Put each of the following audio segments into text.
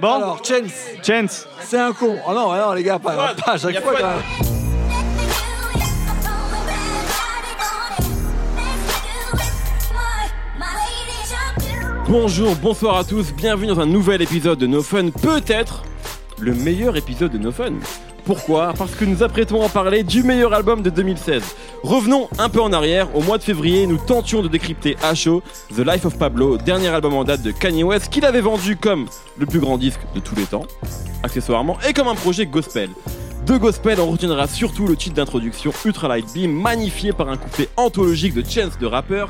Bon, Alors, Chance, Chance. c'est un con. Oh non, non, les gars, pas, à chaque fois. Fouad. quand même. Bonjour, bonsoir à tous, bienvenue dans un nouvel épisode de No Fun, peut-être le meilleur épisode de No Fun. Pourquoi Parce que nous apprêtons à parler du meilleur album de 2016. Revenons un peu en arrière, au mois de février, nous tentions de décrypter à chaud The Life of Pablo, dernier album en date de Kanye West, qu'il avait vendu comme le plus grand disque de tous les temps, accessoirement, et comme un projet gospel. De gospel, on retiendra surtout le titre d'introduction Ultralight Beam, magnifié par un couplet anthologique de Chance de rappeur,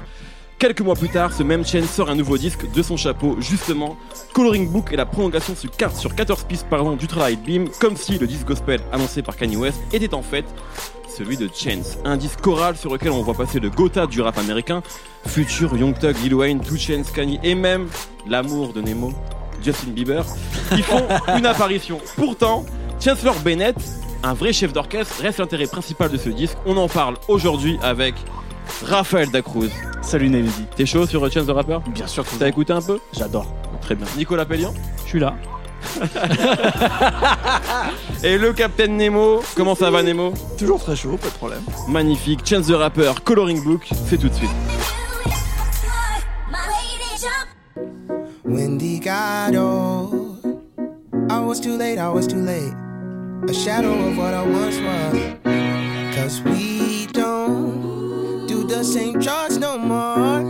Quelques mois plus tard, ce même Chen sort un nouveau disque de son chapeau, justement, Coloring Book et la prolongation sur 4 sur 14 pistes pardon, d'Ultralight Beam, comme si le disque gospel annoncé par Kanye West était en fait celui de Chance, un disque choral sur lequel on voit passer le Gotha du rap américain, Future, Young Thug, Lil Wayne, Two Chainz, Kanye et même l'amour de Nemo, Justin Bieber, qui font une apparition. Pourtant, Chancellor Bennett, un vrai chef d'orchestre, reste l'intérêt principal de ce disque. On en parle aujourd'hui avec Raphaël Dacruz. Salut Nelly. T'es chaud sur Chance de rappeur Bien sûr, T'as écouté un peu J'adore. Très bien. Nicolas Pellion Je suis là. et le Capitaine Nemo. Comment ça va Nemo? Toujours très chaud, pas de problème. Magnifique. Chance the Rapper, Coloring Book, c'est tout de suite. Wendy got old. I was too late, I was too late. A shadow of what I once was. Cause we don't do the same drugs no more.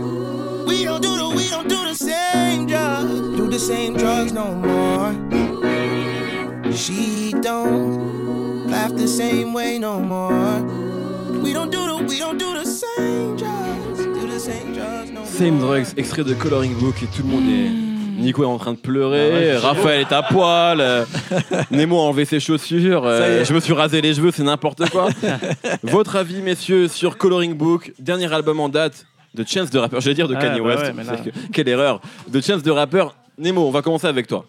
We don't do the, we don't do the same drugs. Do the same drugs no more. She don't laugh the same way no more. We don't do the, we don't do the same drugs. Do the same drugs no more. Same Drugs, extrait de Coloring Book et tout le monde est. Nico est en train de pleurer, Ah ouais, Raphaël est à poil, euh, Nemo a enlevé ses chaussures, euh, je me suis rasé les cheveux, c'est n'importe quoi. Votre avis, messieurs, sur Coloring Book, dernier album en date de Chance de rappeur, j'allais dire de Ah, Kanye bah West, ouais, mais là- parce que- quelle erreur, de Chance de rappeur. Nemo, on va commencer avec toi.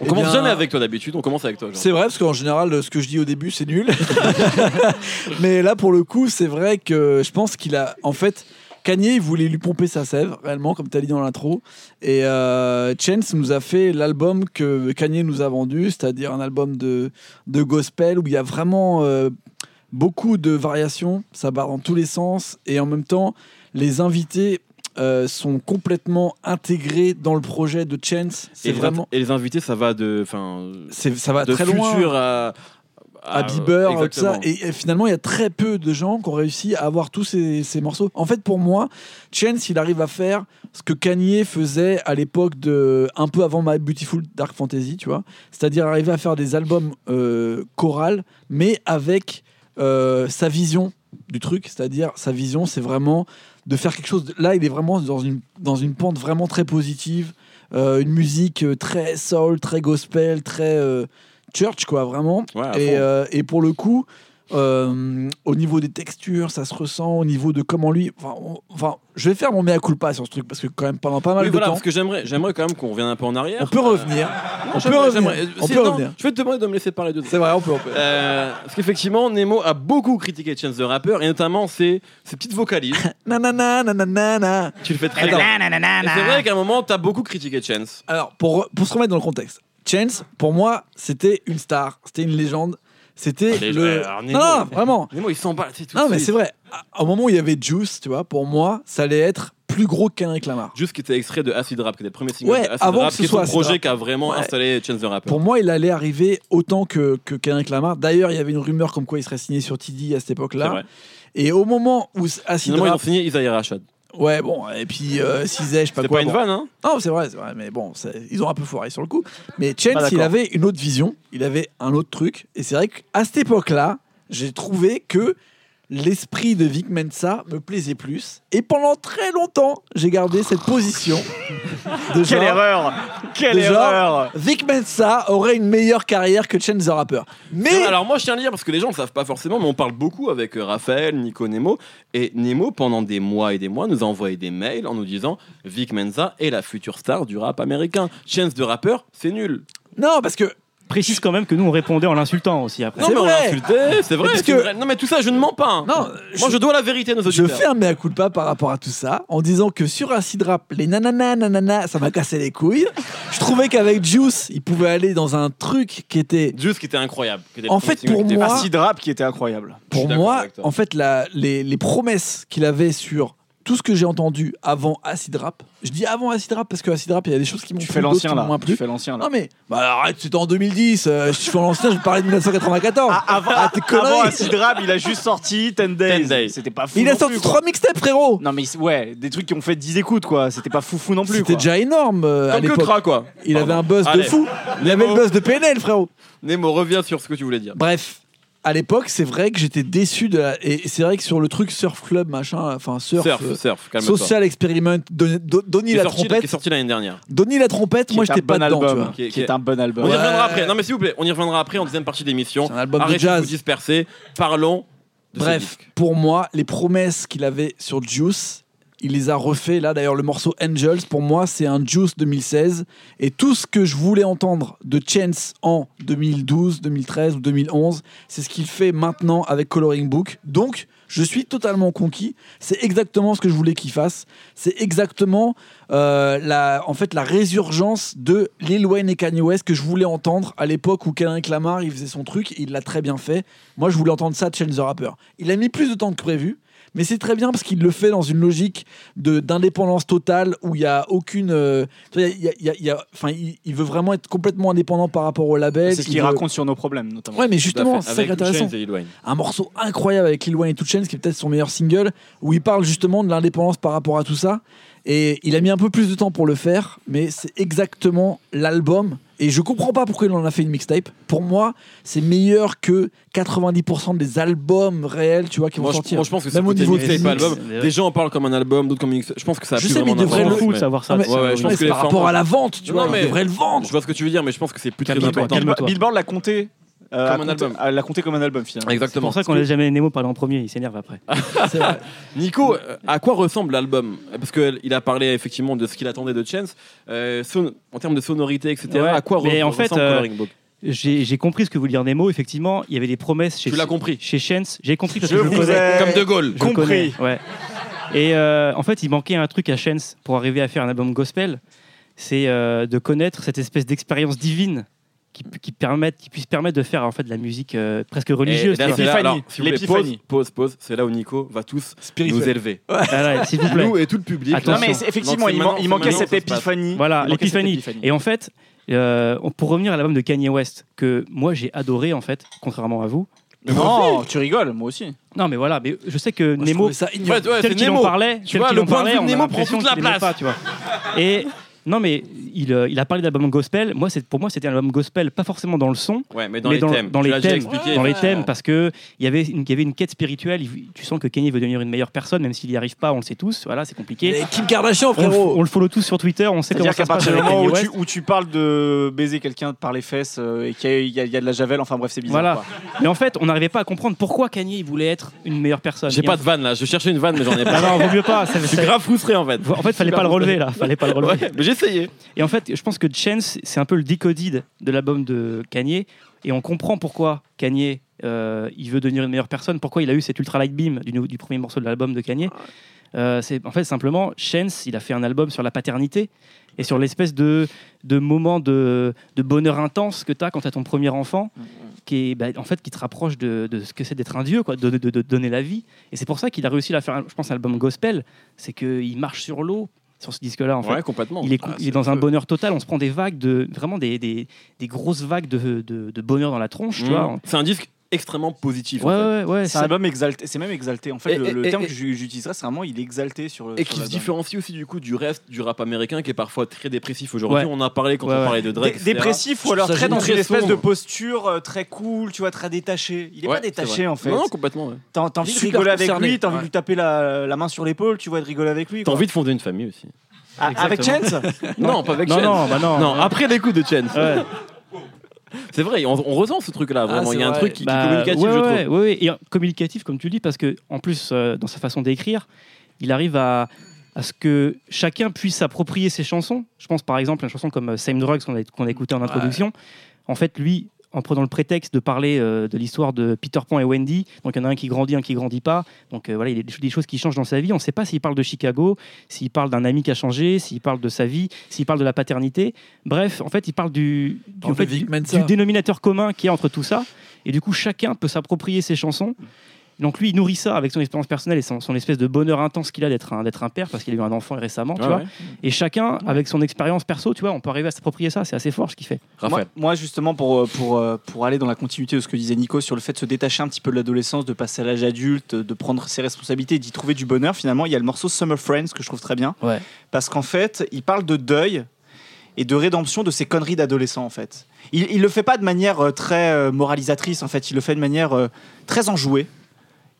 On Eh commence bien- jamais avec toi d'habitude, on commence avec toi. C'est vrai, parce qu'en général, ce que je dis au début, c'est nul. Mais là, pour le coup, c'est vrai que je pense qu'il a. En fait, Kanye, il voulait lui pomper sa sève, réellement, comme tu as dit dans l'intro. Et euh, Chance nous a fait l'album que Kanye nous a vendu, c'est-à-dire un album de, de gospel où il y a vraiment euh, beaucoup de variations. Ça part dans tous les sens. Et en même temps, les invités. euh, sont complètement intégrés dans le projet de Chance. et, C'est les vraiment, et les invités, ça va de, enfin, ça va de très loin à, à Bieber, tout ça. Et, et finalement, il y a très peu de gens qui ont réussi à avoir tous ces, ces morceaux. En fait, pour moi, Chance, il arrive à faire ce que Kanye faisait à l'époque de un peu avant My Beautiful Dark Fantasy, tu vois. C'est-à-dire arriver à faire des albums euh, chorales, mais avec euh, sa vision du truc. C'est-à-dire sa vision, c'est vraiment de faire quelque chose. de- Là, il est vraiment dans une dans une pente vraiment très positive. Euh, une musique euh, très soul, très gospel, très church, quoi, vraiment. Ouais, Et, euh, et pour le coup, euh, au niveau des textures, ça se ressent. Au niveau de comment lui. Enfin, on- enfin, je vais faire mon mea culpa sur ce truc parce que, quand même, pendant pas mal Oui, de voilà, temps, parce que j'aimerais, j'aimerais quand même qu'on revienne un peu en arrière. on peut revenir. on peut J'aimerais- revenir. On peut non, revenir. Je vais te demander de me laisser parler de C'est vrai, on peut. On peut. Euh, parce qu'effectivement, Nemo a beaucoup critiqué Chance the Rapper et notamment ses, ses petites vocalises. Nanana, nanana. tu le fais très bien. C'est vrai qu'à un moment, t'as beaucoup critiqué Chance. Alors, pour, pour se remettre dans le contexte, Chance, pour moi, c'était une star, c'était une légende. C'était Ah, le. alors, non, Nemo, non, mais- vraiment. Nemo, il c'est tout. Non, de mais suite. c'est vrai. À- Au moment où il y avait Juice, tu vois, pour moi, ça allait être plus gros que Kendrick Lamar. Juste qui était extrait de Acid Rap, qui était le premier single Ouais, de Acid avant Rap, que ce qui est soit son Acid projet Rap. qui a vraiment Ouais. installé Chance the Rapper. Pour moi, il allait arriver autant que, que Kendrick Lamar. D'ailleurs, il y avait une rumeur comme quoi il serait signé sur TD à cette c'est époque-là. vrai. Et au moment où Acid Finalement, ils ont Rap. signé Isaiah Rashad. Ouais, bon, et puis euh, Cizet, je sais pas C'est quoi. pas une bon. vanne, hein Non, c'est vrai, c'est vrai, mais bon, c'est- ils ont un peu foiré sur le coup. Mais Chance, d'accord. il avait une autre vision, il avait un autre truc. Et c'est vrai qu'à cette époque-là, j'ai trouvé que l'esprit de Vic Mensa me plaisait plus. Et pendant très longtemps, j'ai gardé cette position de Quelle erreur Quelle de genre, erreur Vic Mensa aurait une meilleure carrière que Chance the Rapper. Mais Alors moi je tiens à le dire parce que les gens ne le savent pas forcément, mais on parle beaucoup avec euh, Raphaël, Nico, Nemo. Et Nemo, pendant des mois et des mois, nous a envoyé des mails en nous disant Vic Mensa est la future star du rap américain. Chance de rappeur, c'est nul. non, parce que précise quand même que nous on répondait en l'insultant aussi après. Non, C'est mais on vrai. l'insultait, c'est vrai. Parce c'est que- vrai. Non, mais tout ça, je ne mens pas. hein. Non, Moi, je dois la vérité à nos Je auditeurs. fais un mea culpa par rapport à tout ça en disant que sur Acid Rap, les nanana nanana, ça m'a cassé les couilles. Je trouvais qu'avec Juice, il pouvait aller dans un truc qui était. Juice qui était incroyable. qui était le En fait, pour qui était moi- Acid Rap qui était incroyable. Je Pour moi, en fait, la- les, les promesses qu'il avait sur tout ce que j'ai entendu avant Acid Rap, je dis avant Acid Rap parce que Acid Rap, il y a des choses qui m'ont Tu plu, fais d'autres l'ancien là. moins Tu fais l'ancien là. Non mais bah arrête, c'était en 2010. euh, je fais l'ancien, je parlais de 1994. Ah, avant, Ah, tes avant Acid Rap, il a juste sorti 10 Days. 10 Days. C'était pas fou. il a sorti plus, quoi. trois mixtapes, frérot. Non mais ouais, des trucs qui ont fait 10 écoutes quoi. C'était pas foufou non plus. C'était quoi. déjà énorme euh, à que l'époque. Quoi. Il avait un buzz de Allez. fou. Il avait le buzz de PNL, frérot. Nemo, reviens sur ce que tu voulais dire. Bref, à l'époque, c'est vrai que j'étais déçu de la... Et c'est vrai que sur le truc Surf Club, machin, enfin Surf, Surf, euh, surf. Social Experiment, Don- Don- Donny Qui est la sorti- Qui est trompette. sorti l'année dernière. Donny la trompette, Qui moi j'étais pas bon dedans, tu album. vois. Qui est- Qui est un bon album. On y Ouais. reviendra après. Non, mais s'il vous plaît, on y reviendra après en deuxième partie d'émission. C'est un album de Arrêtez jazz. de vous disperser. Parlons de Bref, pour moi, les promesses qu'il avait sur Juice, il les a refait là. D'ailleurs, le morceau Angels, pour moi, c'est un Juice 2016. Et tout ce que je voulais entendre de Chance en 2012, 2013 ou 2011, c'est ce qu'il fait maintenant avec Coloring Book. Donc, je suis totalement conquis. C'est exactement ce que je voulais qu'il fasse. C'est exactement euh, la, en fait, la résurgence de Lil Wayne et Kanye West que je voulais entendre à l'époque où Kendrick Lamar il faisait son truc. Il l'a très bien fait. Moi, je voulais entendre ça de Chance the Rapper. Il a mis plus de temps que prévu. Mais c'est très bien parce qu'il le fait dans une logique de d'indépendance totale où il y a aucune. euh, il y a- il y a- il y a- enfin, il, il veut vraiment être complètement indépendant par rapport au label. C'est ce Il qu'il veut- raconte sur nos problèmes notamment. Ouais, mais justement, c'est ça qui est intéressant Chance et Lil Wayne. un morceau incroyable avec Lil Wayne et Two Chainz, qui est peut-être son meilleur single, où il parle justement de l'indépendance par rapport à tout ça. Et il a mis un peu plus de temps pour le faire, mais c'est exactement l'album. Et je comprends pas pourquoi il en a fait une mixtape. Pour moi, c'est meilleur que 90% des albums réels, tu vois, qui vont Moi, je, sortir. moi, je pense que c'est Même au niveau mixtape, pas album. Des gens en parlent comme un album, d'autres comme une mixtape. Je pense que ça a Je plus sais, mais vraiment il devrait d'importance, le- fou de mais- savoir ça. Mais- Ouais, ouais, je pense que c'est les par rapport à la vente, tu Non, vois, mais- il devrait le vendre. Je vois ce que tu veux dire, mais je pense que c'est plus très Calme-toi, important. Billboard l'a compté. Euh, Comme un album. a- l'a compté comme un album finalement. Exactement. C'est pour ça qu'on laisse jamais Nemo parler en premier, il s'énerve après. Vrai. Nico, euh, à quoi ressemble l'album? Parce qu'il a parlé effectivement de ce qu'il attendait de Chance. Euh, son- en termes de sonorité, etc. Ouais, À quoi mais re- en fait, ressemble euh, Coloring Book? J'ai compris ce que voulait dire Nemo. Effectivement, il y avait des promesses chez, Tu l'as compris chez Chance. J'ai compris parce Je que je le vous connais. ai- Comme De Gaulle. Je compris. connais, ouais. Et euh, en fait, il manquait un truc à Chance pour arriver à faire un album gospel. C'est euh, de connaître cette espèce d'expérience divine qui, qui, permette, qui puisse permettre de faire en fait de la musique euh, presque religieuse. Et là, quoi. c'est là, L'épiphanie. L'épiphanie. Pause, pause, pause. C'est là où Nico va tous nous Spirituel. élever. Voilà, S'il vous plaît. Nous et tout le public. Attention. Non, mais effectivement, il, manquait cette épiphanie. Voilà, l'épiphanie. Et en fait, euh, pour revenir à l'album de Kanye West, que moi j'ai adoré en fait, contrairement à vous. Non, tu rigoles, moi aussi. Non, mais voilà, mais je sais que Moi, Nemo, ça. Ouais, ouais, tel c'est qu'il en parlait, Tu tel vois, le en point de parlait, vue de Nemo prend toute la place. pas, tu vois. Et non, mais il, euh, il a parlé d'album gospel. Moi, c'est pour moi, c'était un album gospel, pas forcément dans le son, Ouais, mais dans mais les dans, thèmes. dans les thèmes, expliqué. dans les Ouais. thèmes, parce que il y avait une, il y avait une quête spirituelle. Il- tu sens que Kanye veut devenir une meilleure personne, même s'il n'y arrive pas. On le sait tous. Voilà, c'est compliqué. Et Kim Kardashian, On, le- frérot. on le follow tous sur Twitter. On sait comment ça qu'à se passe partir du moment où tu, West. où tu parles de baiser quelqu'un par les fesses euh, et qu'il y, a- y y de la javel, enfin bref, c'est bizarre. Voilà. quoi. Mais en fait, on n'arrivait pas à comprendre pourquoi Kanye il voulait être une meilleure personne. J'ai pas en- de vanne là. Je cherchais une vanne, mais j'en ai Ah pas. non, vaut mieux pas. ça- Je suis grave frustré en fait. En fait, fallait pas le relever là. Fallait pas le relever. Et en fait, je pense que Chance, c'est un peu le decoded de l'album de Kanye. Et on comprend pourquoi Kanye, euh, il veut devenir une meilleure personne, pourquoi il a eu cet ultra light beam du, premier morceau de l'album de Kanye. Euh, c'est en fait simplement Chance, il a fait un album sur la paternité et sur l'espèce de, de moment de, de bonheur intense que tu as quand tu as ton premier enfant, qui est bah, en fait qui te rapproche de, de ce que c'est d'être un dieu, quoi, de, de- donner la vie. Et c'est pour ça qu'il a réussi à faire, je pense, un album gospel, c'est qu'il marche sur l'eau sur ce disque-là en fait. Ouais, complètement. Il est, Ah, il est dans un bonheur total. On se prend des vagues de vraiment des, des, des grosses vagues de, de, de bonheur dans la tronche, tu Mmh. vois. C'est un disque extrêmement positif. Ouais, en fait. ouais, ouais. C'est ça- un album exalté, c'est même exalté. En fait, Et- le, terme et- que j'u- j'utiliserais, c'est vraiment il est exalté sur le. Et sur qui se différencie aussi du coup du reste du rap américain qui est parfois très dépressif aujourd'hui. Ouais. On en a parlé quand Ouais, on ouais. parlait de Drake. Dé- dépressif ou alors très dans une espèce de posture euh, très cool, tu vois, très détaché. Il est Ouais, pas détaché en fait. Non, non, complètement. ouais. T'as envie de rigoler avec concerné. lui, t'as envie de lui taper la, la main sur l'épaule, tu vois, de rigoler avec lui. T'as envie de fonder une famille aussi. Ah, avec Chance Non, pas avec non, Chance. non, bah non. Non, après l'écoute de Chance. Ouais. C'est vrai, on, on ressent ce truc-là, vraiment. c'est Il y a un truc qui, qui est Bah, communicatif, ouais, je trouve. ouais, ouais. Et communicatif, comme tu le dis, parce que en plus, euh, dans sa façon d'écrire, il arrive à, à ce que chacun puisse s'approprier ses chansons. Je pense par exemple à une chanson comme euh, Same Drugs qu'on a, qu'on a écouté en introduction. en fait, lui, en prenant le prétexte de parler euh, de l'histoire de Peter Pan et Wendy, donc il y en a un qui grandit, un qui grandit pas, donc euh, voilà, il y a des, choses qui changent dans sa vie. On ne sait pas s'il parle de Chicago, s'il parle d'un ami qui a changé, s'il parle de sa vie, s'il parle de la paternité. Bref, en fait, il parle du, du, en fait, du dénominateur commun qui est entre tout ça, et du coup, chacun peut s'approprier ses chansons. Donc lui, il nourrit ça avec son expérience personnelle et son, son espèce de bonheur intense qu'il a d'être un, d'être un père, parce qu'il a eu un enfant récemment, tu Ouais, vois. ouais. Et chacun, avec son expérience perso, tu vois, on peut arriver à s'approprier ça. C'est assez fort ce qu'il fait. Moi, Raphaël. moi, justement, pour, euh, pour, euh, pour aller dans la continuité de ce que disait Nico sur le fait de se détacher un petit peu de l'adolescence, de passer à l'âge adulte, de prendre ses responsabilités, d'y trouver du bonheur, finalement, il y a le morceau Summer Friends que je trouve très bien. Ouais. Parce qu'en fait, il parle de deuil et de rédemption de ces conneries d'adolescents, en fait. Il, il le fait pas de manière euh, très euh, moralisatrice, en fait. Il le fait de manière euh, très enjouée.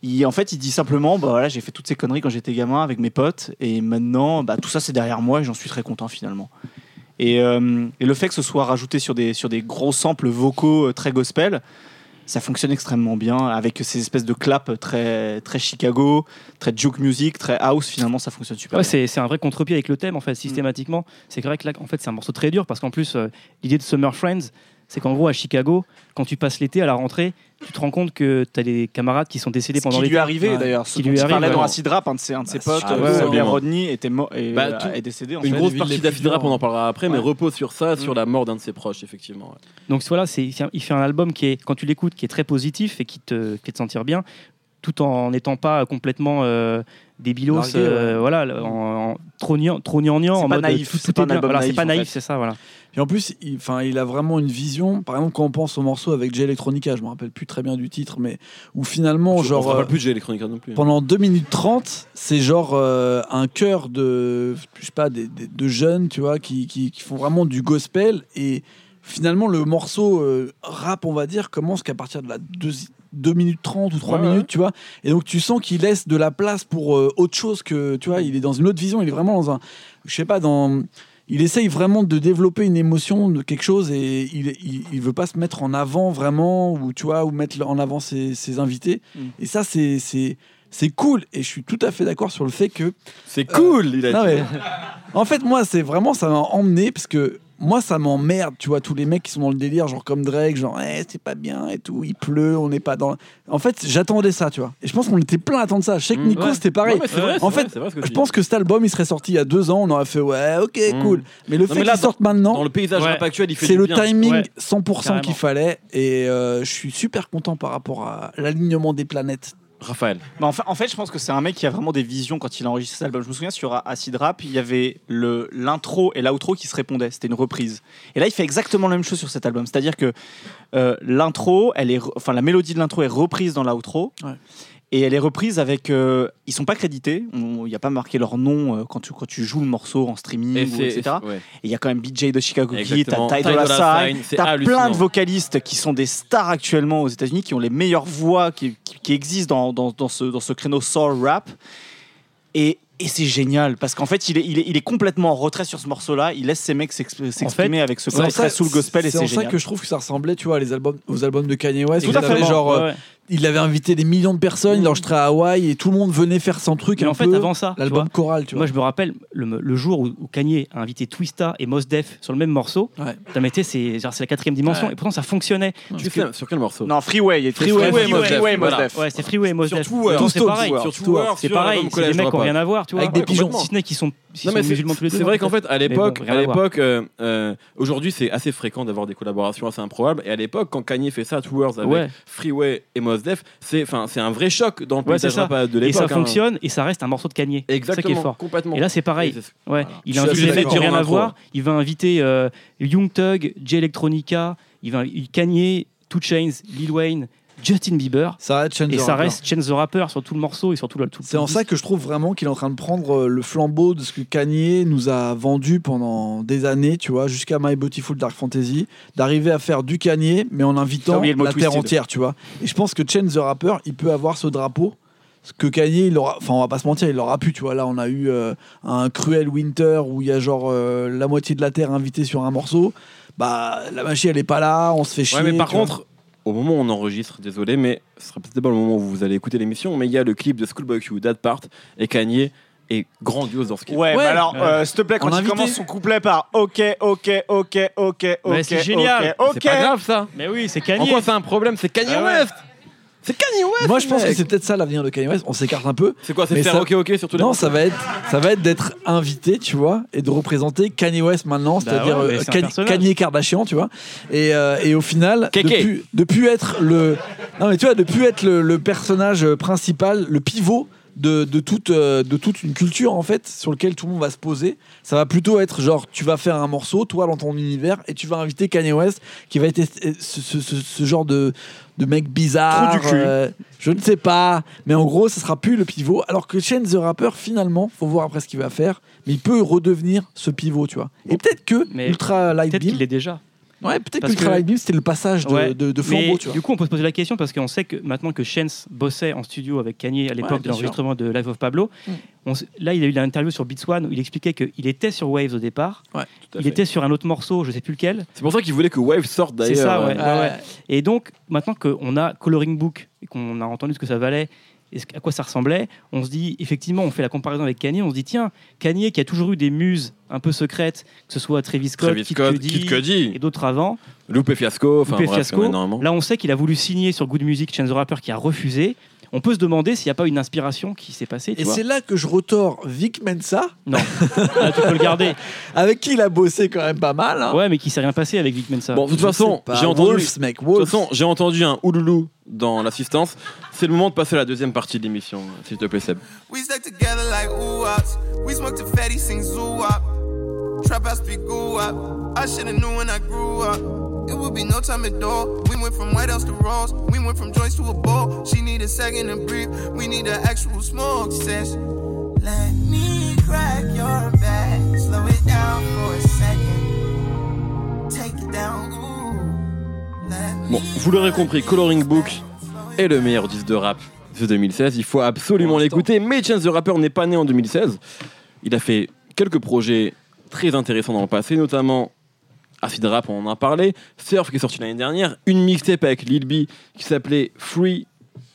Il, en fait, il dit simplement, bah voilà, j'ai fait toutes ces conneries quand j'étais gamin avec mes potes, et maintenant, bah, tout ça c'est derrière moi, et j'en suis très content finalement. Et, euh, et le fait que ce soit rajouté sur des, sur des gros samples vocaux euh, très gospel, ça fonctionne extrêmement bien avec ces espèces de claps très, très Chicago, très juke music, très house. Finalement, ça fonctionne super Ouais, bien. c'est c'est un vrai contre-pied avec le thème en fait systématiquement. C'est vrai que là en fait c'est un morceau très dur parce qu'en plus euh, l'idée de Summer Friends c'est qu'en gros à Chicago quand tu passes l'été à la rentrée tu te rends compte que tu as des camarades qui sont décédés Ce pendant qui l'été. lui est arrivé Ouais. d'ailleurs, Qui ce dont lui parlait dans. Acid Rap, un de ses, un de ses Bah, potes, ah euh, ouais. Rodney, était mort et Bah, euh, tout- est décédé en Une fait. grosse partie d'Acid Rap, on en parlera après, mais repose sur ça, sur la mort d'un de ses proches, effectivement. ouais. Donc voilà, c'est il fait un album qui est quand tu l'écoutes qui est très positif et qui te fait te sentir bien tout en n'étant pas complètement euh, débilos, Largué, euh, ouais. voilà, en, en trop gnang- trop gnangnan, C'est en pas mode naïf, tout, c'est tout pas est un bien. album Voilà, c'est naïf, en fait. c'est ça, voilà. Et en plus, il, enfin, il a vraiment une vision. Par exemple, quand on pense au morceau avec J Electronica, je me rappelle plus très bien du titre, mais où finalement, on genre, rappelle euh, plus de électronique non plus. pendant 2 minutes 30, c'est genre euh, un chœur de, je sais pas, des, des- de jeunes, tu vois, qui, qui, qui font vraiment du gospel. Et finalement, le morceau euh, rap, on va dire, commence qu'à partir de la 2, minutes 30 ou 3 Ouais, ouais. minutes, tu vois. Et donc, tu sens qu'il laisse de la place pour euh, autre chose que, tu vois, il est dans une autre vision, il est vraiment dans un, je sais pas, dans. Il essaye vraiment de développer une émotion de quelque chose et il, il, il veut pas se mettre en avant vraiment ou tu vois ou mettre en avant ses, ses invités Mm. et ça c'est c'est cool et je suis tout à fait d'accord sur le fait que C'est cool, il a dit. mais- en fait moi c'est vraiment ça m'a emmené parce que moi ça m'emmerde tu vois tous les mecs qui sont dans le délire genre comme Drake genre Eh, c'est pas bien et tout il pleut on n'est pas dans en fait j'attendais ça tu vois et je pense qu'on était plein à attendre ça je sais que Mm. Nico Ouais. c'était pareil Non, vrai, En fait, vrai je dis. pense que cet album il serait sorti il y a deux ans on aurait fait ouais ok Mm. cool mais le Non, fait qu'il sorte maintenant Dans le paysage Ouais. rap actuel, il fait c'est le bien. timing Ouais, 100% carrément. qu'il fallait et euh, je suis super content par rapport à l'alignement des planètes. Raphaël. Bah, en, fait, en fait, je pense que c'est un mec qui a vraiment des visions quand il a enregistré cet album. Je me souviens sur Acid Rap, il y avait le l'intro et l'outro qui se répondaient. C'était une reprise. Et là, il fait exactement la même chose sur cet album. C'est-à-dire que euh, l'intro, elle est, re- enfin la mélodie de l'intro est reprise dans l'outro. Ouais. Et elle est reprise avec. euh, ils sont pas crédités. Il n'y a pas marqué leur nom euh, quand tu quand tu joues le morceau en streaming, Et ou, c'est- etc. ouais. Et il y a quand même BJ de Chicago Kid, t'as. Ty Dolla Sign, c'est t'as plein de vocalistes qui sont des stars actuellement aux États-Unis, qui ont les meilleures voix qui, qui- qui existent dans, dans, dans ce, dans ce créneau soul rap. Et, et c'est génial parce qu'en fait, il est, il, est, il est complètement en retrait sur ce morceau-là. Il laisse ses mecs s'exp- s'exprimer avec ce C'est côté très sous le gospel et c'est c'est en ça génial. que je trouve que ça ressemblait, tu vois, les albums, aux albums de Kanye West. Tout à fait. genre, euh, Ouais, ouais. Il avait invité des millions de personnes, il enregistrait à Hawaï et tout le monde venait faire son truc Mais un en fait, peu. avant ça, L'album choral, tu vois. Moi, je me rappelle le, le jour où, où Kanye a invité Twista et Mos Def sur le même morceau. Ouais. C'est genre, c'est la quatrième dimension Ouais. et pourtant ça fonctionnait. Tu sur quel morceau? Non, Freeway. il Freeway, Freeway, Mos Def, Freeway, Mos voilà. Def. Ouais, c'est Freeway et Mos Sur Def. C'est pareil. C'est pareil, c'est des mecs qui ont Dropout. rien à voir, tu vois. Avec des pigeons. Si ce n'est qu'ils sont, c'est- musulmans tous les deux. C'est vrai en qu'en fait, à l'époque, bon, à voir. l'époque, euh, euh, aujourd'hui, c'est assez fréquent d'avoir des collaborations assez improbables. Et à l'époque, quand Kanye fait ça, Tours avec Ouais. Freeway et Mos Def, c'est, enfin, c'est un vrai choc dans le Ouais, paysage rap de Et l'époque. ça hein. fonctionne et ça reste un morceau de Kanye. C'est ça Exactement, qui est fort. complètement. Et là, c'est pareil. Et Ouais, Voilà. il mecs qui n'ont rien En à voir. Il va inviter euh, Young Thug, J Electronica, il va il- Kanye, Two Chains, Lil Wayne, Justin Bieber. Ça reste Chance Et the ça Rapper. reste Chance the Rapper sur tout le morceau et sur tout le. tout- C'est en ça que je trouve vraiment qu'il est en train de prendre euh, le flambeau de ce que Kanye nous a vendu pendant des années, tu vois, jusqu'à My Beautiful Dark Fantasy, d'arriver à faire du Kanye, mais en invitant la terre twisted. entière, tu vois. Et je pense que Chance the Rapper, il peut avoir ce drapeau. Ce que Kanye, il aura, enfin, on va pas se mentir, il aura pu, tu vois. Là, on a eu euh, un cruel winter où il y a genre euh, la moitié de la terre invitée sur un morceau. Bah, la machine, elle est pas là, on se fait chier. Ouais, mais par vois. Au moment où on enregistre, désolé, mais ce sera peut-être pas le moment où vous allez écouter l'émission, mais il y a le clip de Schoolboy Q, That Part, et Kanye est grandiose dans ce qu'il Ouais, Ouais. mais alors, Ouais. euh, s'il te plaît, quand En il invité. commence son couplet par OK, OK, OK, OK, OK, Mais c'est génial. OK, C'est pas grave ça. Mais oui, c'est En Kanye. quoi c'est un problème C'est Kanye Ah ouais. West. C'est Kanye West. Moi, je pense que c'est peut-être ça l'avenir de Kanye West. On s'écarte un peu. C'est quoi C'est faire ça- OK OK sur tous les Non, ça va être, ça va être d'être invité, tu vois, et de représenter Kanye West maintenant, c'est-à-dire ouais, mais euh, Kanye, Kardashian, tu vois. Et, euh, et au final, de plus, de plus être le, non mais tu vois, de plus être le, le personnage principal, le pivot. De, de toute, euh, de toute une culture en fait sur lequel tout le monde va se poser. Ça va plutôt être genre tu vas faire un morceau toi dans ton univers et tu vas inviter Kanye West qui va être euh, ce, ce- ce- ce genre de, de mec bizarre euh, je ne sais pas. Mais en gros ça sera plus le pivot. Alors que Chance the Rapper finalement faut voir après ce qu'il va faire mais il peut redevenir ce pivot tu vois. Et peut-être que Mais Ultra Light Beam qu'il l'est déjà. Ouais peut-être que parce que- Light Beam c'était le passage de, Ouais. de, de flambeau Mais tu vois du coup, on peut se poser la question parce qu'on sait que maintenant que Chance bossait en studio avec Kanye à l'époque Ouais, de l'enregistrement de Life of Pablo, Mm. on là, il a eu l'interview sur Beats One où il expliquait qu'il était sur Waves au départ. Tout à Il fait. était sur un autre morceau, je sais plus lequel. C'est pour ça qu'il voulait que Wave sorte d'ailleurs. C'est ça, ouais. ouais. Et donc, maintenant qu'on a Coloring Book et qu'on a entendu ce que ça valait et à quoi ça ressemblait, on se dit, effectivement, on fait la comparaison avec Kanye, on se dit, tiens, Kanye qui a toujours eu des muses un peu secrètes, que ce soit Travis Scott, Travis Kid Scott, Cudi Kid Cudi, et d'autres avant, Loupé Fiasco, enfin. Là, on sait qu'il a voulu signer sur Good Music Chance the Rapper qui a refusé. On peut se demander s'il n'y a pas une inspiration qui s'est passée. tu et c'est là que je retors Vic Mensa Non, Là, tu peux le garder. avec qui il a bossé quand même pas mal hein. Ouais, mais qui s'est rien passé avec Vic Mensa. Bon, de toute façon, j'ai entendu. Wolves, mec De toute Wolves. façon, j'ai entendu un ouloulou dans l'assistance. C'est le moment de passer à la deuxième partie de l'émission, s'il te plaît, Seb. We stuck together like. We smoke the fatty, sing. Trap house be goo wop. I knew when I grew up. It would be no time at all. We went from White House to Rolls. We went from joints to a bowl. She need a second to breathe. We need an actual smoke session. Let me crack your back. Slow it down for a second. Take it down. Ooh. Let Bon, vous l'aurez compris, Coloring Book est le meilleur disque de rap de 2016. Il faut absolument l'écouter. Mais Chance the Rapper n'est pas né en 2016. Il a fait quelques projets très intéressants dans le passé, notamment Acid Rap, on en a parlé. Surf qui est sorti l'année dernière. Une mixtape avec Lil B qui s'appelait Free,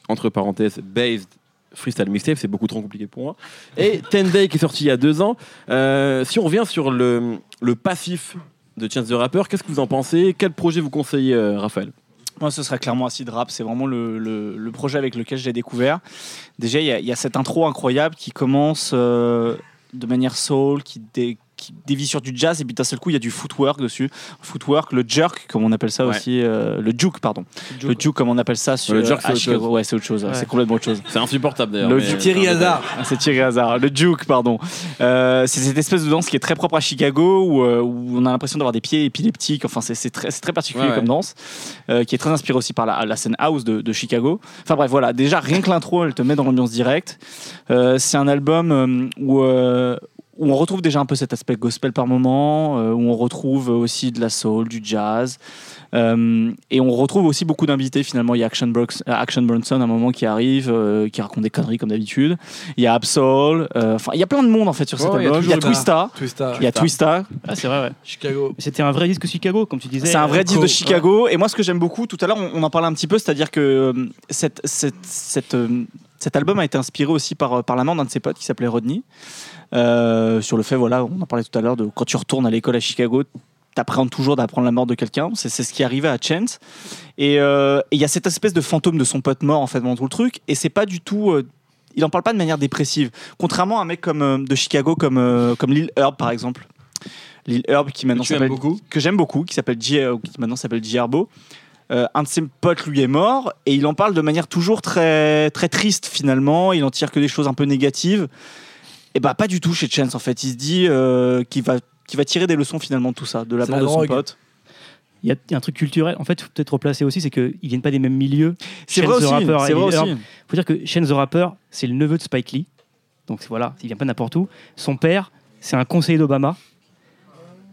entre parenthèses, Based Freestyle Mixtape, c'est beaucoup trop compliqué pour moi. Et Ten Day qui est sorti il y a deux ans. Euh, si on revient sur le, le passif de Chance the Rapper, qu'est-ce que vous en pensez? Quel projet vous conseillez, euh, Raphaël? Moi, ce serait clairement Acid Rap. C'est vraiment le, le- le projet avec lequel je l'ai découvert. Déjà, il y, a- il y a cette intro incroyable qui commence euh, de manière soul, qui, dé- qui dévie sur du jazz, et puis d'un seul coup, il y a du footwork dessus. Footwork, le jerk, comme on appelle ça Ouais. aussi. euh, le juke, pardon. Le juke, comme on appelle ça sur Le jerk, à c'est autre Chicago. chose. Ouais, c'est autre chose. Ouais. C'est complètement autre chose. C'est insupportable d'ailleurs. Le Thierry Hazard Ah, C'est Thierry Hazard, le Duke, pardon. Euh, c'est cette espèce de danse qui est très propre à Chicago, où, euh, où on a l'impression d'avoir des pieds épileptiques. Enfin, c'est très, particulier Ouais, ouais. comme danse, euh, qui est très inspiré aussi par la, la scène house de, de Chicago. Enfin bref, voilà. Déjà, rien que l'intro, elle te met dans l'ambiance directe. Euh, c'est un album euh, où, euh, où on retrouve déjà un peu cet aspect gospel par moment, euh, où on retrouve aussi de la soul, du jazz. Euh, et on retrouve aussi beaucoup d'invités finalement. Il y a Action, Brox- euh, Action Bronson à un moment qui arrive, euh, qui raconte des conneries comme d'habitude. Il y a Absol. euh, Enfin, il y a plein de monde en fait sur cet Ouais, il y a album. Il y a Twista. Twista Il y a Twista. Ah, c'est vrai, ouais. Chicago C'était un vrai disque Chicago, comme tu disais. C'est un vrai disque de Chicago. Et moi, ce que j'aime beaucoup, tout à l'heure, on, on en parlait un petit peu, c'est-à-dire que euh, cette, cette, cette, euh, cet album a été inspiré aussi par, par la mort d'un de ses potes qui s'appelait Rodney. Euh, sur le fait, voilà, on en parlait tout à l'heure, de quand tu retournes à l'école à Chicago, t'appréhendes toujours d'apprendre la mort de quelqu'un. C'est ce qui arrivait à Chance. Et euh, et il y a cette espèce de fantôme de son pote mort, en fait, dans tout le truc. Et c'est pas du tout. euh, il en parle pas de manière dépressive. Contrairement à un mec comme, euh, de Chicago comme, euh, comme Lil Herb, par exemple. Lil Herb, qui maintenant s'appelle que j'aime beaucoup, qui s'appelle euh, qui maintenant s'appelle J Herbo. Euh, un de ses potes lui est mort et il en parle de manière toujours très très triste finalement. Il en tire que des choses un peu négatives. Et bah pas du tout chez Chance en fait. Il se dit euh, qu'il va qu'il va tirer des leçons finalement de tout ça, de la la de son drogue. pote. Il y, a- il y a un truc culturel. En fait, il faut peut-être replacer aussi, c'est qu'ils viennent pas des mêmes milieux. C'est Chance vrai the aussi. Rapper C'est vrai aussi. Faut dire que Shane the Rapper, c'est le neveu de Spike Lee. Donc voilà, il vient pas n'importe où. Son père, c'est un conseiller d'Obama.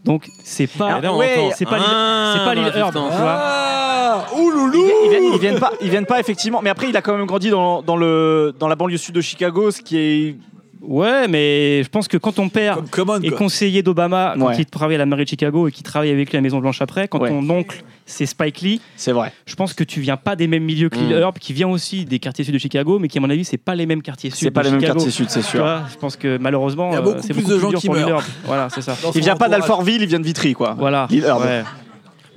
Donc c'est pas. Et là, on ouais, entend- c'est pas Lil- Ah, c'est pas Lil Herb, l'assistance. tu vois. Ah Ouloulou Ils viennent, ils viennent pas, ils viennent pas effectivement. Mais après, il a quand même grandi dans, dans le dans la banlieue sud de Chicago, ce qui est Ouais, mais je pense que quand ton père Comme Common, est quoi. conseiller d'Obama, quand Ouais. il travaille à la mairie de Chicago et qu'il travaille avec lui à la Maison Blanche après, quand Ouais. ton oncle c'est Spike Lee, C'est vrai. je pense que tu viens pas des mêmes milieux que Lil Mm. Herb, qui vient aussi des quartiers sud de Chicago, mais qui à mon avis c'est pas les mêmes quartiers sud. C'est pas de les mêmes Chicago. quartiers sud, c'est Tu sûr. vois, je pense que malheureusement, Il y a euh, beaucoup c'est plus beaucoup de gens dur qui pour Lil meurent. Herb. Voilà, c'est ça. Dans son Il vient pas entourage. d'Alfortville, il vient de Vitry, quoi. Voilà. Lil Herb. Ouais.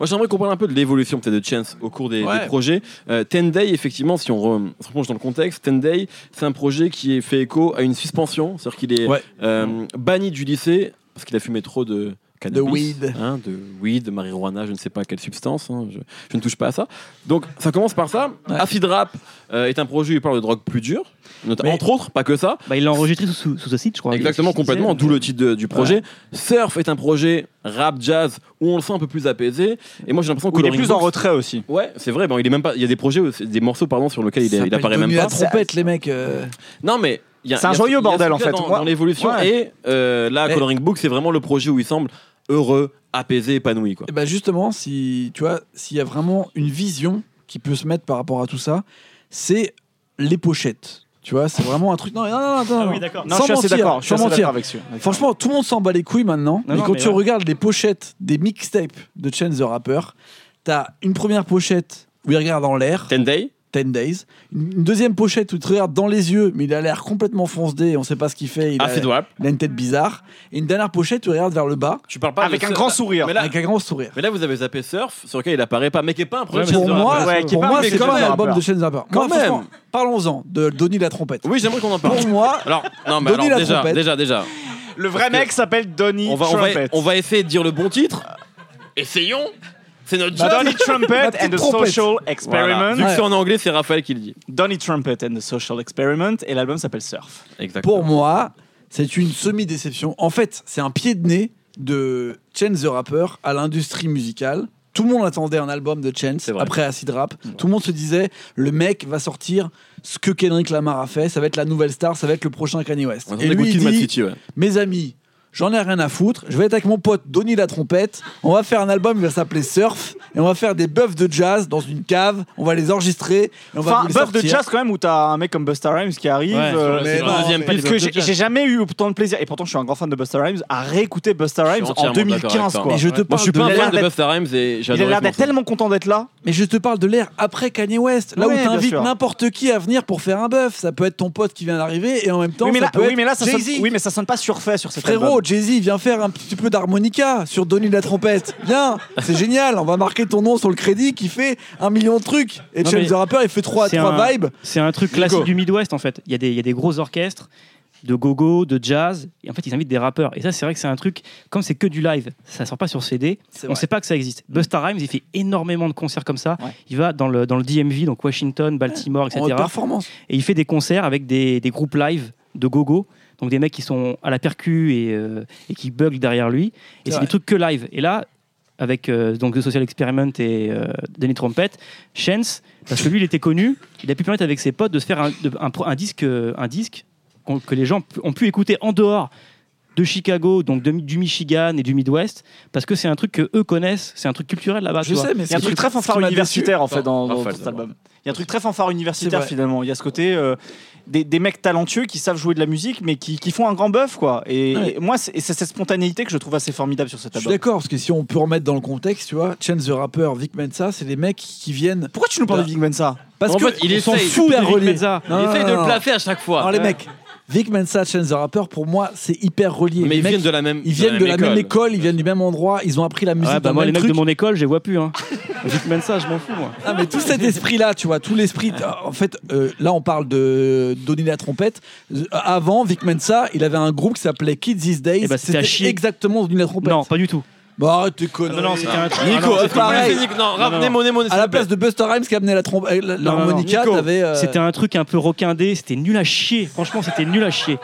Moi, j'aimerais qu'on parle un peu de l'évolution peut-être de Chance au cours des, Ouais. des projets. Euh, Ten Day, effectivement, si on re- se replonge dans le contexte, Ten Day, c'est un projet qui est fait écho à une suspension, c'est-à-dire qu'il est Ouais. euh, banni du lycée parce qu'il a fumé trop de cannabis, De weed. hein, de weed, de marijuana, je ne sais pas quelle substance. hein, je, je ne touche pas à ça. Donc, ça commence par ça. Ouais. Acid Rap euh, est un projet où il parle de drogue plus dure, notamment entre autres, pas que ça. Bah, il l'a enregistré sous, sous, sous acide, je crois. Exactement, complètement, d'où le titre de- du projet. Surf est un projet rap jazz où on le sent un peu plus apaisé. Et moi j'ai l'impression que Où il est plus en retrait aussi. Ouais, c'est vrai. Bon, il est même pas. Il y a des projets, des morceaux pardon sur lesquels il, apparaît même pas. la trompette, les mecs. euh. Non, mais C'est un joyeux bordel, ce en fait. Dans, dans l'évolution Ouais. et euh, là, Mais- Coloring Book, c'est vraiment le projet où il semble heureux, apaisé, épanoui quoi. Et ben justement, si tu vois, s'il y a vraiment une vision qui peut se mettre par rapport à tout ça, c'est les pochettes. Tu vois, c'est vraiment un truc. Non, non, non, non, Ah non. oui, d'accord. Non, Sans je suis d'accord. Je suis mentir. avec ce. Franchement, tout le monde s'en bat les couilles maintenant. Non, mais non, quand mais tu ouais. regardes les pochettes des mixtapes de Chance the Rapper, t'as une première pochette où il regarde en l'air, Ten Day 10 Days. Une deuxième pochette où tu regardes dans les yeux, mais il a l'air complètement foncé, on sait pas ce qu'il fait, il a, Rap. il a une tête bizarre. Et une dernière pochette où il regarde vers le bas, Tu parles pas Avec de un grand sourire. Mais là, avec un grand sourire. mais là, vous avez zappé Surf, sur lequel il apparaît pas, mais qui est pas un. Ouais, de Pour moi, ouais, pour pas- moi mais c'est quand pas un même, album de the Rapper. Quand Moi, même. Parlons-en de Donny la trompette. Oui, j'aimerais qu'on en parle. Pour moi, Alors, non, mais Donny alors, la déjà, trompette. déjà, déjà, Le vrai mec s'appelle Donny on va, on va, Trumpet. on va essayer de dire le bon titre. Essayons. C'est notre job. Donny Trumpet and the. Social Voilà. Experiment. Vu que c'est en anglais, c'est Raphaël qui le dit. Donny Trumpet and the Social Experiment. Et l'album s'appelle Surf. Exactement. pour moi, c'est une semi-déception. En fait, c'est un pied de nez de Chance the Rapper à l'industrie musicale. Tout le monde attendait un album de Chance après Acid Rap. Tout le monde se disait le mec va sortir ce que Kendrick Lamar a fait, ça va être la nouvelle star, ça va être le prochain Kanye West. On Et lui, il dit City, ouais. mes amis, j'en ai rien à foutre. Je vais être avec mon pote Donny la trompette. On va faire un album qui va s'appeler Surf. Et on va faire des buffs de jazz dans une cave. On va les enregistrer. Et on va Enfin, vous les buff de sortir. jazz quand même où t'as un mec comme Busta Rhymes qui arrive. Ouais, euh, mais c'est non, le deuxième mais- parce que j'ai jamais eu autant de plaisir, et pourtant je suis un grand fan de Busta Rhymes, à réécouter Busta Rhymes en entièrement d'accord avec 2015 toi. quoi. Et je te Moi, Moi, je parle suis de pas un il a fan l'air de d'être- Busta Rhymes et Il j'adore. a l'air d'être tellement content d'être là. Mais je te parle de l'ère après Kanye West, là Ouais, où bien t'invites sûr. n'importe qui à venir pour faire un bœuf. Ça peut être ton pote qui vient d'arriver et en même temps, oui, mais ça là, peut oui, être mais là ça sonne, Jay-Z. oui, mais ça sonne pas surfait sur cet Frérot. Jay-Z vient faire un petit peu d'harmonica sur Donny la trompette. Viens, c'est génial. On va marquer ton nom sur le crédit qui fait un million de trucs. Et mais the Rapper, il fait trois, trois un- vibes. C'est un truc classique du Midwest en fait. Il y, a des, il y a des gros orchestres de gogo, de jazz, et en fait ils invitent des rappeurs. Et ça c'est vrai que c'est un truc, comme c'est que du live, ça sort pas sur CD, on vrai. sait pas que ça existe. Busta Rhymes il fait énormément de concerts comme ça. Ouais. Il va dans le, dans le DMV, donc Washington, Baltimore, etc. performance. Et il fait des concerts avec des, des groupes live de gogo. Donc des mecs qui sont à la percu et, euh, et qui bug derrière lui. Et C'est c'est des trucs que live. Et là, avec euh, donc The Social Experiment et euh, Danny Trumpet, Chance, parce que lui il était connu, il a pu permettre avec ses potes de se faire un, de- un pro- un disque, un disque que les gens ont pu écouter en dehors de Chicago, donc de- du Michigan et du Midwest, parce que c'est un truc que eux connaissent, c'est un truc culturel là-bas. Je tu vois. sais, mais Il y a un truc très fanfare universitaire en fait dans, cet album. Il y a un truc très fanfare C'est universitaire finalement. Il y a ce côté euh, des, des mecs talentueux qui savent jouer de la musique mais qui, qui font un grand bœuf quoi. Et, Ouais. et moi c'est et c'est cette spontanéité que je trouve assez formidable sur cet Je suis album. d'accord, parce que si on peut remettre dans le contexte, tu vois, Chance the Rapper, Vic Mensa, c'est des mecs qui viennent. Pourquoi tu nous parles de Big Mensa Parce En que fait, il ils sont super reliés. Non, Il non, essaye de non, le placer à chaque fois. Alors les mecs, Vic Mensa, Chance the Rapper, pour moi, c'est hyper relié. Mais Les ils mecs, viennent de la même. Ils viennent de la même école, ils viennent du même endroit, ils ont appris la musique Ouais, bah moi, le les mecs de mon école, je les vois plus. Hein. Juste même ça, je m'en fous, moi. Ah, mais tout cet esprit-là, tu vois, tout l'esprit. En fait, euh, là, on parle de Donny la trompette. Euh, Avant, Vic Mensa, il avait un groupe qui s'appelait Kids These Days. Eh ben, c'était à chier. exactement Donny la trompette. Non, pas du tout. Bah, arrête tes conneries. non, non, c'était un truc. Nico, Ah pareil. Nico- Non, non, non. Nemo, Nemo, À la place de Buster Rhymes qui amenait la trompe- euh, la- non, non, l'harmonica, Nico, t'avais. euh, C'était un truc un peu roquindé, c'était nul à chier. Franchement, c'était nul à chier.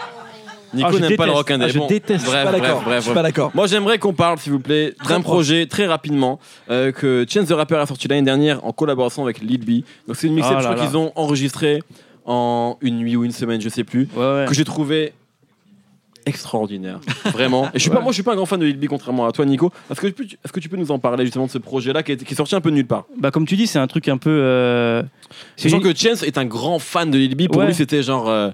Nico Ah, n'aime pas le déteste. rock'n'roll. Ah, je déteste. Je suis pas bref, d'accord. bref. Je suis bref. pas d'accord. Moi, j'aimerais qu'on parle, s'il vous plaît, d'un projet très rapidement euh, que Chance the Rapper a sorti l'année dernière en collaboration avec Lil B. Donc, c'est une mixtape Ah je crois qu'ils ont enregistré en une nuit ou une semaine, je sais plus, Ouais, ouais. que j'ai trouvé extraordinaire, vraiment. Et je suis pas, moi, je suis pas un grand fan de Lil B, contrairement à toi, Nico. Est-ce que, tu peux- est-ce que tu peux nous en parler justement de ce projet-là qui est, qui est sorti un peu de nulle part? Bah, comme tu dis, c'est un truc un peu. euh, c'est que Chance est un grand fan de Lil B. Pour lui, c'était genre. euh,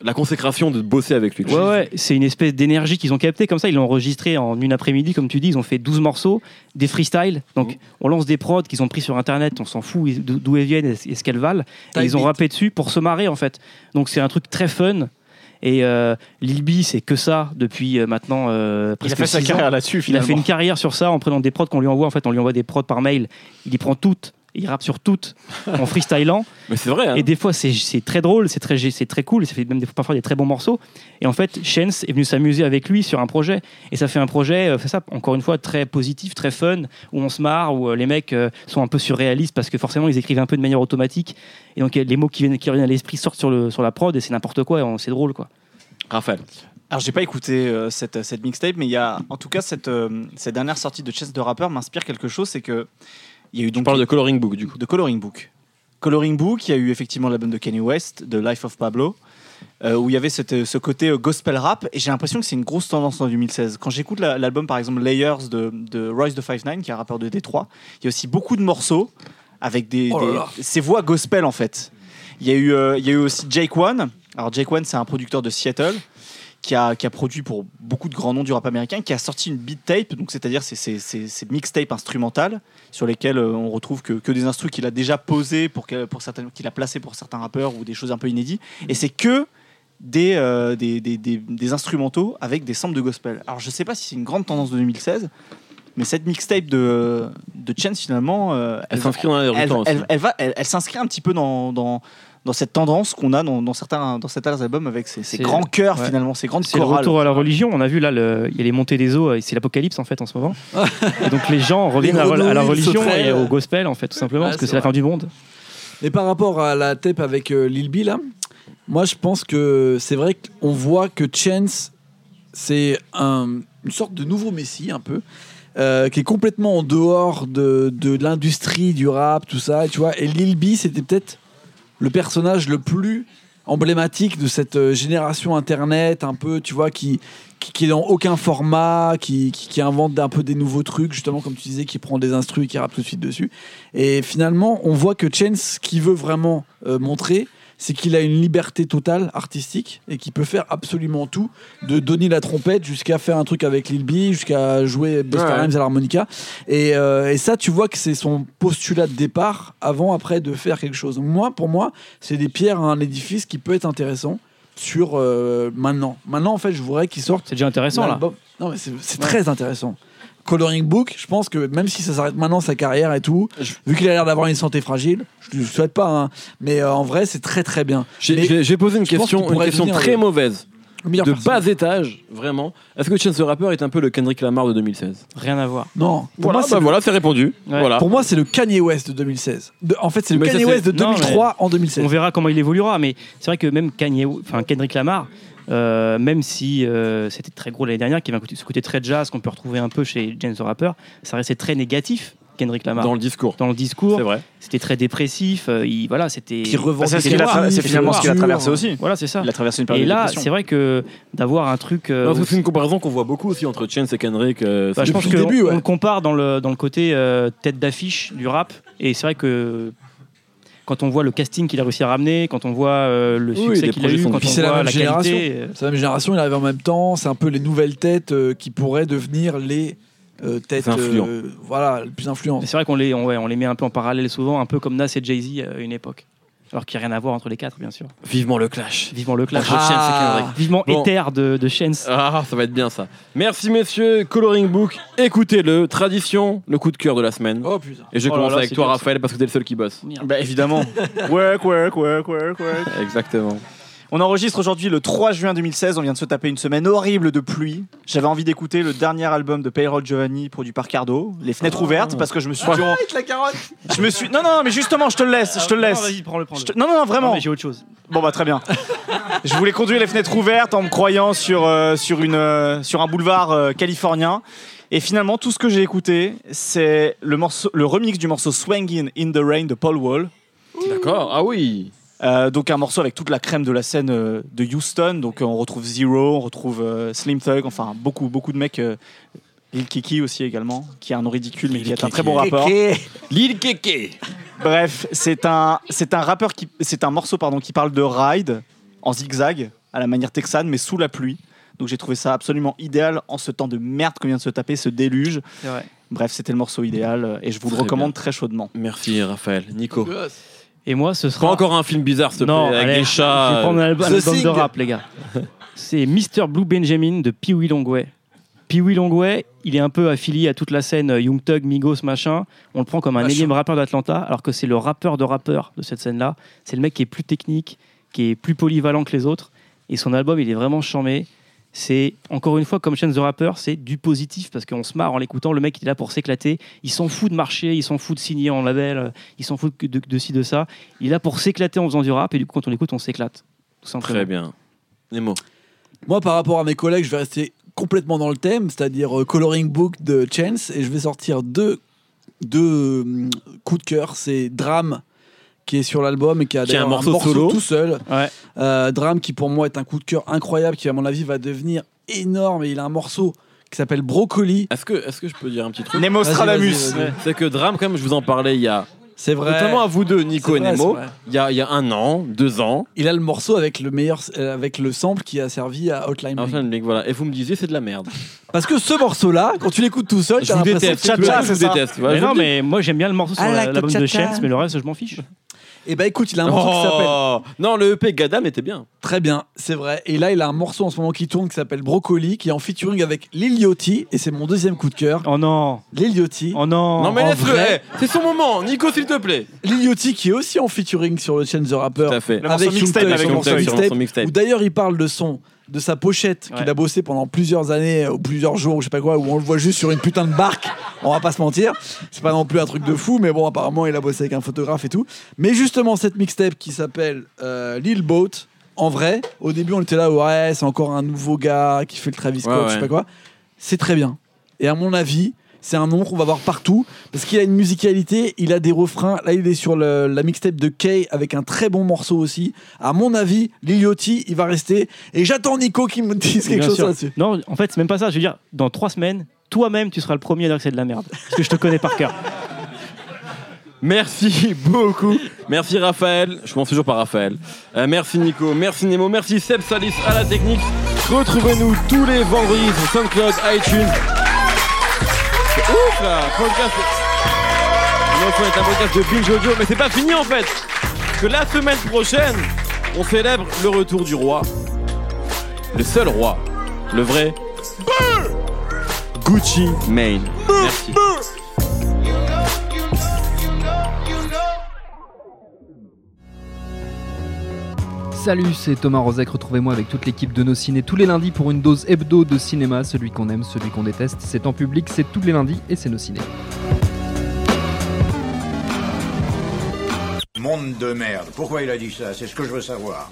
la consécration de bosser avec lui. Ouais, ouais, c'est une espèce d'énergie qu'ils ont capté comme ça. Ils l'ont enregistré en une après-midi, comme tu dis. Ils ont fait 12 morceaux, des freestyles. Donc, on lance des prods qu'ils ont pris sur Internet. On s'en fout d'o- d'où elles viennent et ce qu'elles valent. Et ils ont rappé dessus pour se marrer, en fait. Donc, c'est un truc très fun. Et euh, Lil B, c'est que ça depuis euh, maintenant euh, Il a fait sa carrière là-dessus Il a fait une carrière sur ça en prenant des prods qu'on lui envoie. En fait, on lui envoie des prods par mail. Il y prend toutes. Il rappe sur toutes en freestylant. Mais c'est vrai. hein. Et des fois, c'est c'est très drôle, c'est très, c'est très cool, ça fait même des, parfois des très bons morceaux. Et en fait, Chance est venu s'amuser avec lui sur un projet. Et ça fait un projet, euh, c'est ça, encore une fois, très positif, très fun, où on se marre, où euh, les mecs euh, sont un peu surréalistes parce que forcément, ils écrivent un peu de manière automatique. Et donc, euh, les mots qui viennent, qui reviennent à l'esprit sortent sur, le, sur la prod et c'est n'importe quoi, et c'est drôle, quoi. Raphaël. Alors j'ai pas écouté euh, cette, cette mixtape, mais il y a en tout cas cette, euh, cette dernière sortie de Chess de rappeur m'inspire quelque chose, c'est que il y a eu On donc parle de Coloring Book, du coup. de Coloring Book. Coloring Book, il y a eu effectivement l'album de Kanye West, The Life of Pablo, euh, où il y avait cette- ce côté euh, gospel rap, et j'ai l'impression que c'est une grosse tendance en 2016. Quand j'écoute la- l'album par exemple Layers de, de Royce the 59, qui est un rappeur de Détroit, il y a aussi beaucoup de morceaux avec des, Oh là des- là. ces voix gospel en fait. Il y a eu, euh, il y a eu aussi Jake One. Alors Jake One, c'est un producteur de Seattle qui a, qui a produit pour beaucoup de grands noms du rap américain, qui a sorti une beat tape, donc c'est-à-dire c'est ces, ces, ces mixtapes instrumentales sur lesquelles euh, on retrouve que, que des instrus qu'il a déjà posés pour, pour certaines, qu'il a placés pour certains rappeurs ou des choses un peu inédites, et c'est que des, euh, des, des, des- des instrumentaux avec des samples de gospel. Alors je sais pas si c'est une grande tendance de 2016, mais cette mixtape de, de Chance finalement, euh, Elle s'inscrit dans l'air du elle, temps aussi. elle- elle va, elle, elle s'inscrit un petit peu dans, dans, dans cette tendance qu'on a dans, dans certains, dans certains albums avec ces, grands chœurs ouais. finalement, ces grandes C'est le chorales. retour à la religion. On a vu là, le- il y a les montées des eaux, et c'est l'apocalypse en fait en ce moment. et donc les gens reviennent à, la- à la religion et au gospel en fait, tout simplement, Ouais, parce que c'est la fin du monde. Et par rapport à la tape avec euh, Lil B, là, moi je pense que c'est vrai qu'on voit que Chance, c'est un- une sorte de nouveau Messi, un peu, euh, qui est complètement en dehors de, de l'industrie du rap, tout ça, tu vois. Et Lil B, c'était peut-être le personnage le plus emblématique de cette euh, génération internet, un peu, tu vois, qui, qui, qui est dans aucun format, qui, qui, qui invente un peu des nouveaux trucs, justement, comme tu disais, qui prend des instrus et qui rappe tout de suite dessus. Et finalement, on voit que Chance, ce qu'il veut vraiment euh, montrer, c'est qu'il a une liberté totale artistique et qu'il peut faire absolument tout, de donner la trompette jusqu'à faire un truc avec Lil B, jusqu'à jouer Busta. Rhymes à l'harmonica. Et, euh, et ça, tu vois que c'est son postulat de départ avant, après, de faire quelque chose. Moi, pour moi, c'est des pierres à un édifice qui peut être intéressant sur euh, maintenant. Maintenant, en fait, je voudrais qu'il sorte C'est déjà intéressant là. Non, mais c'est c'est très intéressant. Coloring Book, je pense que même si ça s'arrête maintenant sa carrière et tout, Je- vu qu'il a l'air d'avoir une santé fragile, je ne le souhaite pas, hein, mais euh, en vrai, c'est très très bien. J'ai posé une question, une question très le- mauvaise, de bas étage, vraiment. Est-ce que Chance the Rapper est un peu le Kendrick Lamar de 2016 Rien à voir. Non, pour Voilà, moi, c'est bah le- voilà, c'est répondu. Ouais. Voilà. pour moi, c'est le Kanye West de 2016. De- en fait, c'est le Mais ça, Kanye c'est- West de non, 2003 en 2016. On verra comment il évoluera, mais c'est vrai que même Kanye, enfin Kendrick Lamar, euh, même si euh, c'était très gros l'année dernière, qui avait un côté- ce côté très jazz qu'on peut retrouver un peu chez James the Rapper, ça restait très négatif. Kendrick Lamar Dans le discours. dans le discours, C'est vrai. c'était très dépressif. euh, il, voilà, c'était. Qui Bah, c'est ce finalement ce qu'il a traversé aussi. Voilà, c'est ça. Il a traversé une période Et là, c'est vrai que d'avoir un truc. euh, c'est une comparaison qu'on voit beaucoup aussi entre Chance et Kendrick. euh, Bah, je pense qu'on le début, ouais. on le compare dans le, dans le côté euh, tête d'affiche du rap. Et c'est vrai que quand on voit le casting qu'il a réussi à ramener, quand on voit euh, le Oui, succès qu'il a eu, quand Puis on c'est la voit même la génération. qualité. C'est la même génération, il arrive en même temps. C'est un peu les nouvelles têtes euh, qui pourraient devenir les euh, influents. euh, voilà, les plus influentes. Mais c'est vrai qu'on les, on, ouais, on les met un peu en parallèle souvent, un peu comme Nas et Jay-Z à une époque. Alors qu'il n'y a rien à voir entre les quatre, bien sûr. Vivement le clash. Vivement le clash. Chance Ah. Kendrick. Vivement Bon. Ether de, de Chance. Ah, ça va être bien ça. Merci messieurs, Coloring Book, écoutez-le, tradition, le coup de cœur de la semaine. Oh putain. Et je Oh commence là, avec toi. Raphaël parce que t'es le seul qui bosse. Bah, évidemment. work, work, work, work, work. Exactement. On enregistre aujourd'hui le 3 juin 2016. On vient de se taper une semaine horrible de pluie. J'avais envie d'écouter le dernier album de Payroll Giovanni produit par Cardo, Les Fenêtres ouvertes, parce que je me suis dit, on- la carotte je me suis. Non, non, non, mais justement, je te le laisse, je te le laisse. vas-y, prends-le, prends-le. Je te- Non, non, non, vraiment. Non, mais j'ai autre chose. Bon bah très bien. Je voulais conduire les fenêtres ouvertes en me croyant sur, euh, sur, une, euh, sur un boulevard euh, californien. Et finalement, tout ce que j'ai écouté, c'est le, morceau, le remix du morceau Swangin' in the Rain de Paul Wall. D'accord. Ah oui. Euh, donc un morceau avec toute la crème de la scène euh, de Houston. Donc euh, on retrouve Zero, on retrouve euh, Slim Thug, enfin beaucoup, beaucoup de mecs. euh, Lil Kiki aussi également, qui est un nom ridicule mais qui est un très bon rappeur. Lil Keke. Bref, c'est un, c'est un rappeur qui, c'est un morceau pardon qui parle de ride en zigzag. à la manière texane, mais sous la pluie. Donc j'ai trouvé ça absolument idéal en ce temps de merde qu'on vient de se taper, ce déluge. Bref, c'était le morceau idéal et je vous le recommande bien. très chaudement. Merci Raphaël. Nico. Et moi, ce sera. Encore un film bizarre, s'il te plaît, non, avec allez, des Je vais chats. prendre un album, de rap, les gars. C'est Mr. Blue Benjamin de Pee Wee Longway. Pee Wee Longway, il est un peu affilié à toute la scène euh, Young Thug, Migos, machin. On le prend comme un Machin. énième rappeur d'Atlanta, alors que c'est le rappeur de rappeurs de cette scène-là. C'est le mec qui est plus technique, qui est plus polyvalent que les autres. Et son album, il est vraiment charmé. C'est encore une fois comme Chance the Rapper, c'est du positif parce qu'on se marre en l'écoutant. Le mec il est là pour s'éclater. Il s'en fout de marcher, il s'en fout de signer en label, il s'en fout de, de, de ci de ça. Il est là pour s'éclater en faisant du rap et du coup quand on l'écoute on s'éclate. Tout simplement. Très bien. Nemo. Moi, par rapport à mes collègues, je vais rester complètement dans le thème, c'est-à-dire euh, Coloring Book de Chance, et je vais sortir deux, deux euh, coups de cœur. C'est Drame, qui est sur l'album et qui a Qui un morceau solo. tout seul. Ouais. Euh, Drame, qui pour moi est un coup de cœur incroyable, qui à mon avis va devenir énorme. Et il a un morceau qui s'appelle Brocoli. Est-ce que, est que je peux dire un petit truc? Nemo Stradamus. C'est que Drame, comme je vous en parlais il y a, C'est vrai. notamment à vous deux, Nico et Nemo, il y a, il y a un an, deux ans, Il a le morceau avec le meilleur, euh, avec le sample qui a servi à Outline Bling. enfin, le mec, voilà. Et vous me disiez, c'est de la merde. Parce que ce morceau-là, quand tu l'écoutes tout seul, Je vous déteste. tu Je Tcha-tcha, vous c'est ça. déteste. Voilà, mais je non, mais moi j'aime bien le morceau sur the l'album de. Chance, mais le reste je m'en fiche. Et bah écoute, il a un morceau qui s'appelle Oh non, le EP Gadam était bien. Très bien, c'est vrai. Et là, il a un morceau en ce moment qui tourne qui s'appelle Brocoli, qui est en featuring avec Lil Yachty, et c'est mon deuxième coup de cœur. Oh non, Lil Yachty. oh non. non, mais en laisse-le. vrai- eh, C'est son moment. Nico, s'il te plaît. Lil Yachty qui est aussi en featuring sur le Chain the Rapper. Tout à fait. Le morceau Avec Young mixtape, Thug, avec son Young morceau Thug, sur mixtape, son mixtape. Où d'ailleurs il parle de son de sa pochette qu'il a bossé pendant plusieurs années ou plusieurs jours ou je sais pas quoi où on le voit juste sur une putain de barque on va pas se mentir. C'est pas non plus un truc de fou mais bon apparemment il a bossé avec un photographe et tout. Mais justement cette mixtape qui s'appelle euh, Lil Boat en vrai au début on était là ouais c'est encore un nouveau gars qui fait le Travis Scott je sais pas quoi. C'est très bien. Et à mon avis c'est un nom qu'on va voir partout parce qu'il a une musicalité, il a des refrains. Là, il est sur le- la mixtape de Kay avec un très bon morceau aussi. À mon avis, Lil Yachty, il va rester. Et j'attends Nico qui me dise quelque Bien chose sûr. là-dessus. Non, en fait, c'est même pas ça. Je veux dire, dans trois semaines, toi-même, tu seras le premier à dire que c'est de la merde. Parce que je te connais par cœur. Merci beaucoup. Merci Raphaël. Je commence toujours par Raphaël. Euh, merci Nico. Merci Nemo. Merci Seb Salis à la technique. Retrouvez-nous tous les vendredis sur SoundCloud, iTunes. Ouf là. Podcast. Un podcast de Binge Audio, mais c'est pas fini en fait. Que la semaine prochaine, on célèbre le retour du roi. Le seul roi. Le vrai. Gucci Mane. Merci. Salut, c'est Thomas Rozek. Retrouvez-moi avec toute l'équipe de nos ciné tous les lundis pour une dose hebdo de cinéma. Celui qu'on aime, celui qu'on déteste. C'est en public, c'est tous les lundis et c'est nos ciné. Monde de merde. Pourquoi il a dit ça? C'est ce que je veux savoir.